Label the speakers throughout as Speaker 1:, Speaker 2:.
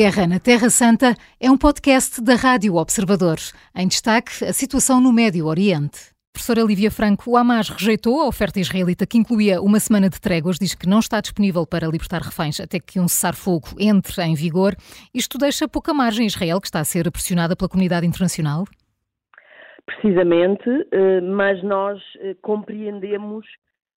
Speaker 1: Guerra na Terra Santa é um podcast da Rádio Observador. Em destaque, a situação no Médio Oriente. Professora Lívia Franco, o Hamas rejeitou a oferta israelita que incluía uma semana de tréguas, diz que não está disponível para libertar reféns até que um cessar-fogo entre em vigor. Isto deixa pouca margem a Israel, que está a ser pressionada pela comunidade internacional?
Speaker 2: Precisamente, eh, mas nós eh, compreendemos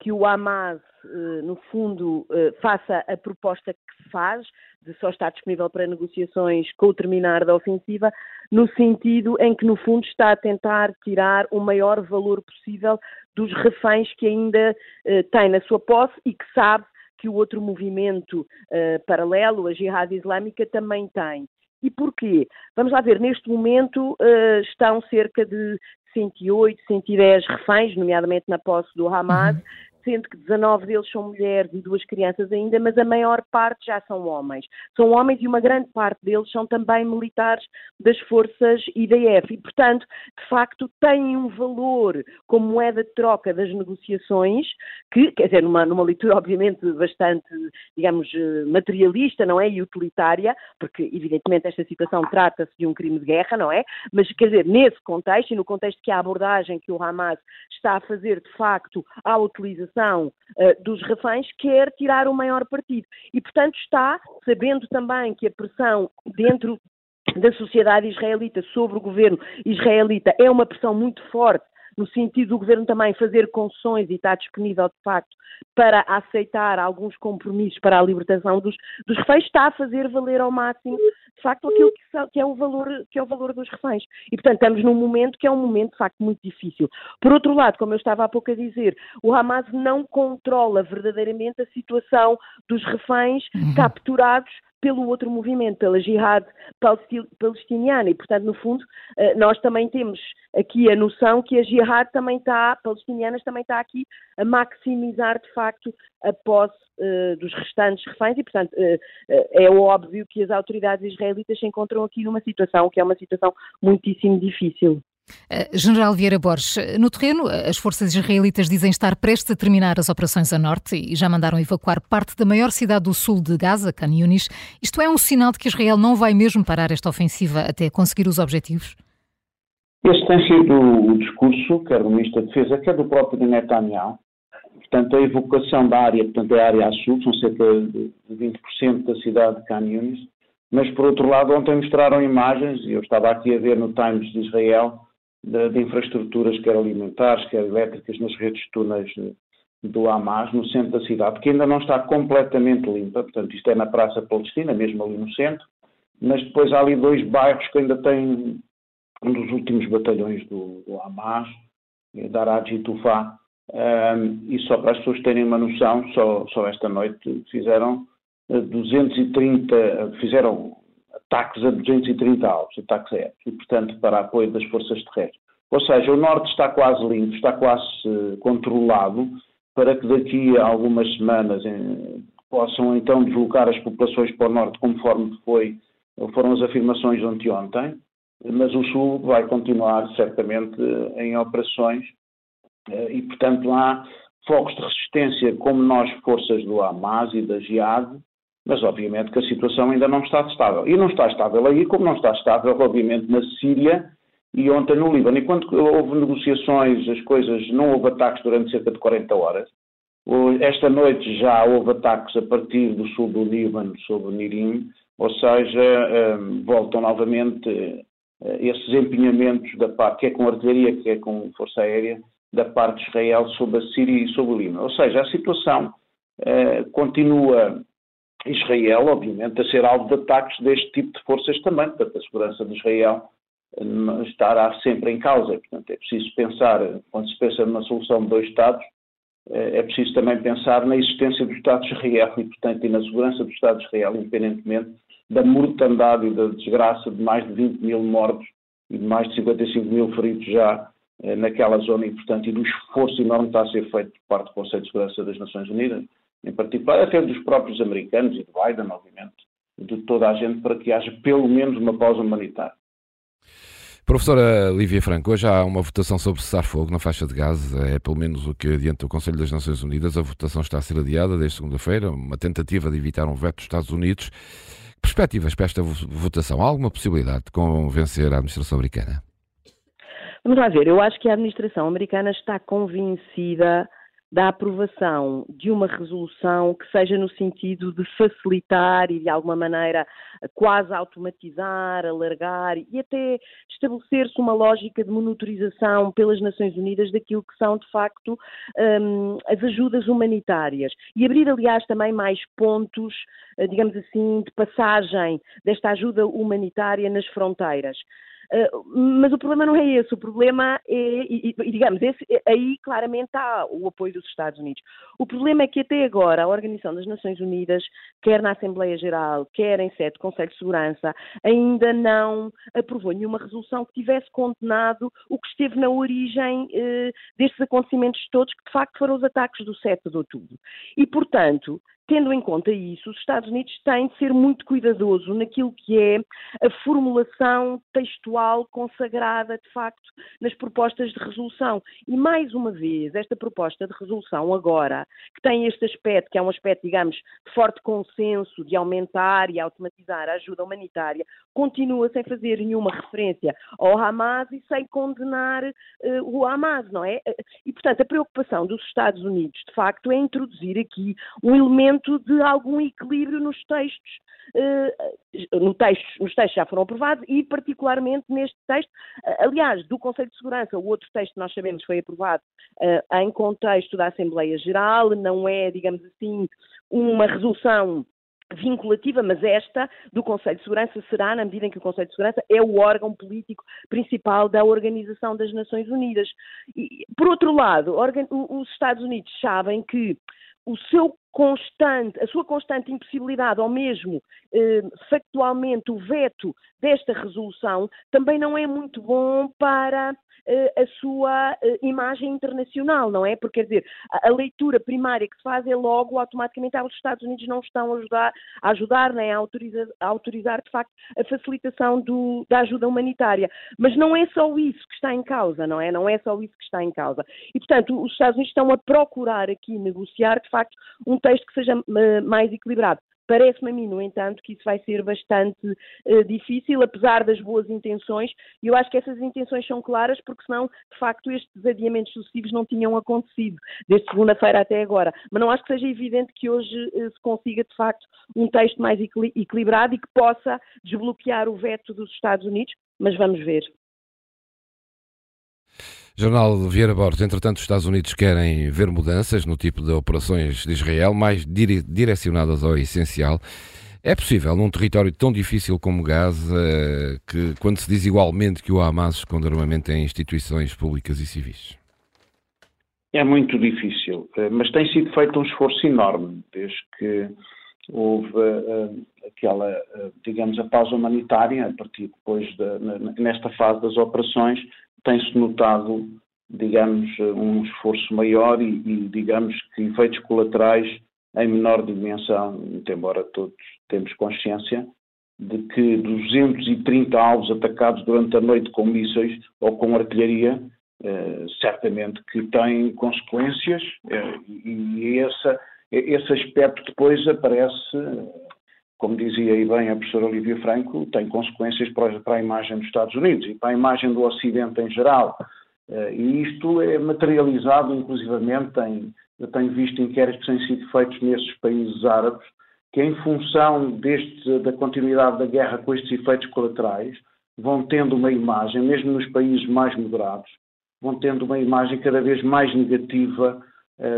Speaker 2: que o Hamas, eh, no fundo, faça a proposta que faz, de só estar disponível para negociações com o terminar da ofensiva, no sentido em que, no fundo, está a tentar tirar o maior valor possível dos reféns que ainda eh, tem na sua posse e que sabe que o outro movimento eh, paralelo, a Jihad Islâmica, também tem. E porquê? Vamos lá ver, neste momento estão cerca de 108, 110 reféns, nomeadamente na posse do Hamas, uhum sendo que 19 deles são mulheres e duas crianças ainda, mas a maior parte já são homens. São homens e uma grande parte deles são também militares das forças IDF e, portanto, de facto, têm um valor como moeda de troca das negociações, que, quer dizer, numa, numa leitura obviamente bastante, digamos, materialista, não é? E utilitária, porque evidentemente esta situação trata-se de um crime de guerra, não é? Mas, quer dizer, nesse contexto e no contexto que a abordagem que o Hamas está a fazer, de facto, à utilização uh, dos reféns quer tirar o maior partido. E, portanto, está, sabendo também que a pressão dentro da sociedade israelita sobre o governo israelita é uma pressão muito forte no sentido do governo também fazer concessões e está disponível, de facto, para aceitar alguns compromissos para a libertação dos, dos reféns, está a fazer valer ao máximo, de facto, aquilo que, que, é o valor, que é o valor dos reféns. E, portanto, estamos num momento que é um momento, de facto, muito difícil. Por outro lado, como eu estava há pouco a dizer, o Hamas não controla verdadeiramente a situação dos reféns uhum. capturados pelo outro movimento, pela Jihad palestiniana. E, portanto, no fundo, eh, nós também temos aqui a noção que a Jihad também está, palestinianas também está aqui a maximizar, de facto, a posse uh, dos restantes reféns e, portanto, uh, é óbvio que as autoridades israelitas se encontram aqui numa situação que é uma situação muitíssimo difícil.
Speaker 1: Eh, General Vieira Borges, eh, no terreno, eh, as forças israelitas dizem estar prestes a terminar as operações a norte e já mandaram evacuar parte da maior cidade do sul de Gaza, Khan Yunis. Isto é um sinal de que Israel não vai mesmo parar esta ofensiva até conseguir os objetivos?
Speaker 3: Este tem sido o discurso, quer do Ministro da Defesa, quer do próprio Netanyahu. Portanto, a evacuação da área, portanto, é a área a sul, são cerca de 20% da cidade de Khan Yunis. Mas, por outro lado, ontem mostraram imagens, e eu estava aqui a ver no Times de Israel, de, de, infraestruturas, quer alimentares, quer elétricas, nas redes de túneis do Hamas, no centro da cidade, que ainda não está completamente limpa, portanto, isto é na Praça Palestina, mesmo ali no centro, mas depois há ali dois bairros que ainda têm um dos últimos batalhões do, do Hamas, é Daraj e Tufá, um, e só para as pessoas terem uma noção, só, só esta noite fizeram 230, eh, fizeram ataques a 230 alvos, ataques aéreos, e, portanto, para apoio das forças terrestres. Ou seja, o norte está quase limpo, está quase uh, controlado, para que daqui a algumas semanas eh, possam então deslocar as populações para o norte, conforme foi, foram as afirmações de ontem, mas o sul vai continuar certamente em operações e, portanto, há focos de resistência como nós, forças do Hamas e da Jihad, mas obviamente que a situação ainda não está estável. E não está estável aí, como não está estável, obviamente, na Síria e ontem no Líbano. E quando houve negociações, as coisas, não houve ataques durante cerca de 40 horas. Esta noite já houve ataques a partir do sul do Líbano sobre Nirim, ou seja, um, voltam novamente uh, esses empenhamentos da parte, quer com artilharia, quer com força aérea, da parte de Israel sobre a Síria e sobre o Líbano. Ou seja, a situação uh, continua Israel, obviamente, a ser alvo de ataques deste tipo de forças também, portanto, a segurança de Israel eh, estará sempre em causa. Portanto, é preciso pensar, quando se pensa numa solução de dois Estados, eh, é preciso também pensar na existência do Estado de Israel e, portanto, e na segurança do Estado de Israel, independentemente da mortandade e da desgraça de mais de 20 mil mortos e de mais de 55 mil feridos já eh, naquela zona. E, portanto, e do esforço enorme que está a ser feito por parte do Conselho de Segurança das Nações Unidas em particular, até dos próprios americanos e de Biden, obviamente, de toda a gente, para que haja pelo menos uma pausa humanitária.
Speaker 4: Professora Lívia Franco, hoje há uma votação sobre cessar fogo na faixa de Gaza, é pelo menos o que adianta o Conselho das Nações Unidas. A votação está a ser adiada desde segunda-feira, uma tentativa de evitar um veto dos Estados Unidos. Perspectivas para esta votação? Há alguma possibilidade de convencer a administração americana?
Speaker 2: Vamos lá ver, eu acho que a administração americana está convencida da aprovação de uma resolução que seja no sentido de facilitar e de alguma maneira quase automatizar, alargar e até estabelecer-se uma lógica de monitorização pelas Nações Unidas daquilo que são de facto um, as ajudas humanitárias e abrir aliás também mais pontos, eh, digamos assim, de passagem desta ajuda humanitária nas fronteiras. Ah, mas o problema não é esse, o problema é, e, e, digamos, esse, aí claramente há o apoio dos Estados Unidos. O problema é que até agora a Organização das Nações Unidas, quer na Assembleia Geral, quer em sede do Conselho de Segurança, ainda não aprovou nenhuma resolução que tivesse condenado o que esteve na origem eh, destes acontecimentos todos, que de facto foram os ataques do 7 de outubro. E, portanto, Tendo em conta isso, os Estados Unidos têm de ser muito cuidadoso naquilo que é a formulação textual consagrada, de facto, nas propostas de resolução. E, mais uma vez, esta proposta de resolução agora, que tem este aspecto, que é um aspecto, digamos, de forte consenso, de aumentar e automatizar a ajuda humanitária, continua sem fazer nenhuma referência ao Hamas e sem condenar uh, o Hamas, não é? E, portanto, a preocupação dos Estados Unidos, de facto, é introduzir aqui um elemento de algum equilíbrio nos textos, uh, no textos, nos textos já foram aprovados e particularmente neste texto, uh, aliás, do Conselho de Segurança, o outro texto nós sabemos foi aprovado uh, em contexto da Assembleia Geral, não é, digamos assim, uma resolução vinculativa, mas esta do Conselho de Segurança será, na medida em que o Conselho de Segurança é o órgão político principal da Organização das Nações Unidas. E, por outro lado, os Estados Unidos sabem que o seu constante, a sua constante impossibilidade, ou mesmo eh, factualmente o veto desta resolução, também não é muito bom para eh, a sua eh, imagem internacional, não é? Porque, quer dizer, a, a, leitura primária que se faz é logo, automaticamente, ah, os Estados Unidos não estão a ajudar, a ajudar nem a autorizar, a autorizar, de facto, a facilitação do, da ajuda humanitária. Mas não é só isso que está em causa, não é? Não é só isso que está em causa. E, portanto, os Estados Unidos estão a procurar aqui negociar, de facto, um texto que seja uh, mais equilibrado. Parece-me a mim, no entanto, que isso vai ser bastante uh, difícil, apesar das boas intenções, e eu acho que essas intenções são claras, porque senão, de facto, estes adiamentos sucessivos não tinham acontecido, desde segunda-feira até agora. Mas não acho que seja evidente que hoje uh, se consiga, de facto, um texto mais equilibrado e que possa desbloquear o veto dos Estados Unidos, mas vamos ver.
Speaker 4: Jornal Vieira Borges, entretanto, os Estados Unidos querem ver mudanças no tipo de operações de Israel, mais dire direcionadas ao essencial. É possível, num território tão difícil como Gaza, que quando se diz igualmente que o Hamas esconde armamento em instituições públicas e civis?
Speaker 3: É muito difícil, eh, mas tem sido feito um esforço enorme desde que houve uh, aquela, uh, digamos, a pausa humanitária, a partir depois, de, nesta fase das operações, tem-se notado, digamos, um esforço maior e, e, digamos, que efeitos colaterais em menor dimensão, embora todos temos consciência de que 230 alvos atacados durante a noite com mísseis ou com artilharia, eh, certamente que têm consequências eh, e essa, esse aspecto depois aparece como dizia aí bem a professora Olivia Franco, tem consequências para, a imagem dos Estados Unidos e para a imagem do Ocidente em geral. Eh, e isto é materializado, inclusivamente, em, eu tenho visto inquéritos que têm sido feitos nesses países árabes, que em função deste, da continuidade da guerra com estes efeitos colaterais, vão tendo uma imagem, mesmo nos países mais moderados, vão tendo uma imagem cada vez mais negativa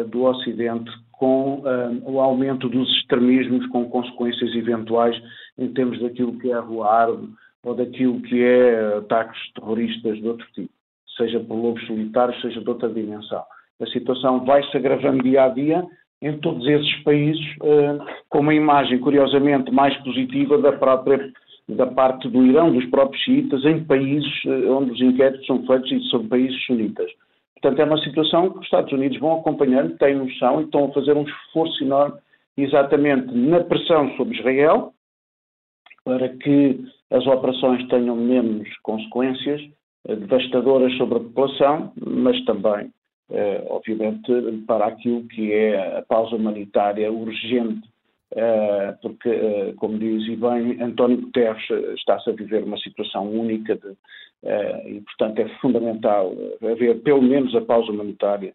Speaker 3: do Ocidente com uh, o aumento dos extremismos, com consequências eventuais em termos daquilo que é a rua árabe ou daquilo que é ataques terroristas de outro tipo, seja por lobos solitários, seja de outra dimensão. A situação vai se agravando dia a dia em todos esses países, uh, com uma imagem curiosamente mais positiva da própria da parte do Irão, dos próprios xiitas, em países onde os inquéritos são feitos e são países sunitas. Portanto, é uma situação que os Estados Unidos vão acompanhando, têm noção e estão a fazer um esforço enorme exatamente na pressão sobre Israel, para que as operações tenham menos consequências devastadoras sobre a população, mas também, obviamente, para aquilo que é a pausa humanitária urgente porque, uh, como diz e bem, António Guterres está-se a viver uma situação única de, e, portanto, é fundamental haver pelo menos a pausa humanitária,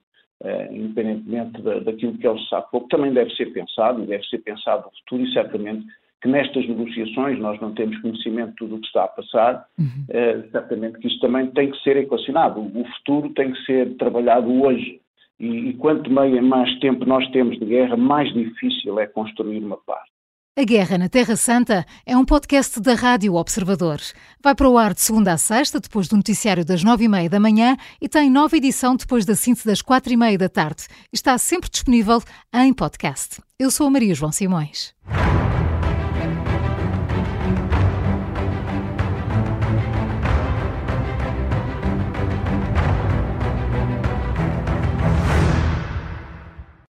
Speaker 3: independentemente da, daquilo que ele sabe. O que também deve ser pensado, deve ser pensado no futuro, e certamente que nestas negociações nós não temos conhecimento de tudo o que está a passar, uhum. certamente que isto também tem que ser equacionado. O futuro tem que ser trabalhado hoje e, e quanto mais tempo nós temos de guerra, mais difícil é construir uma paz.
Speaker 1: A Guerra na Terra Santa é um podcast da Rádio Observadores. Vai para o ar de segunda a sexta, depois do noticiário das nove e meia da manhã e tem nova edição depois da síntese das quatro e meia da tarde. Está sempre disponível em podcast. Eu sou a Maria João Simões.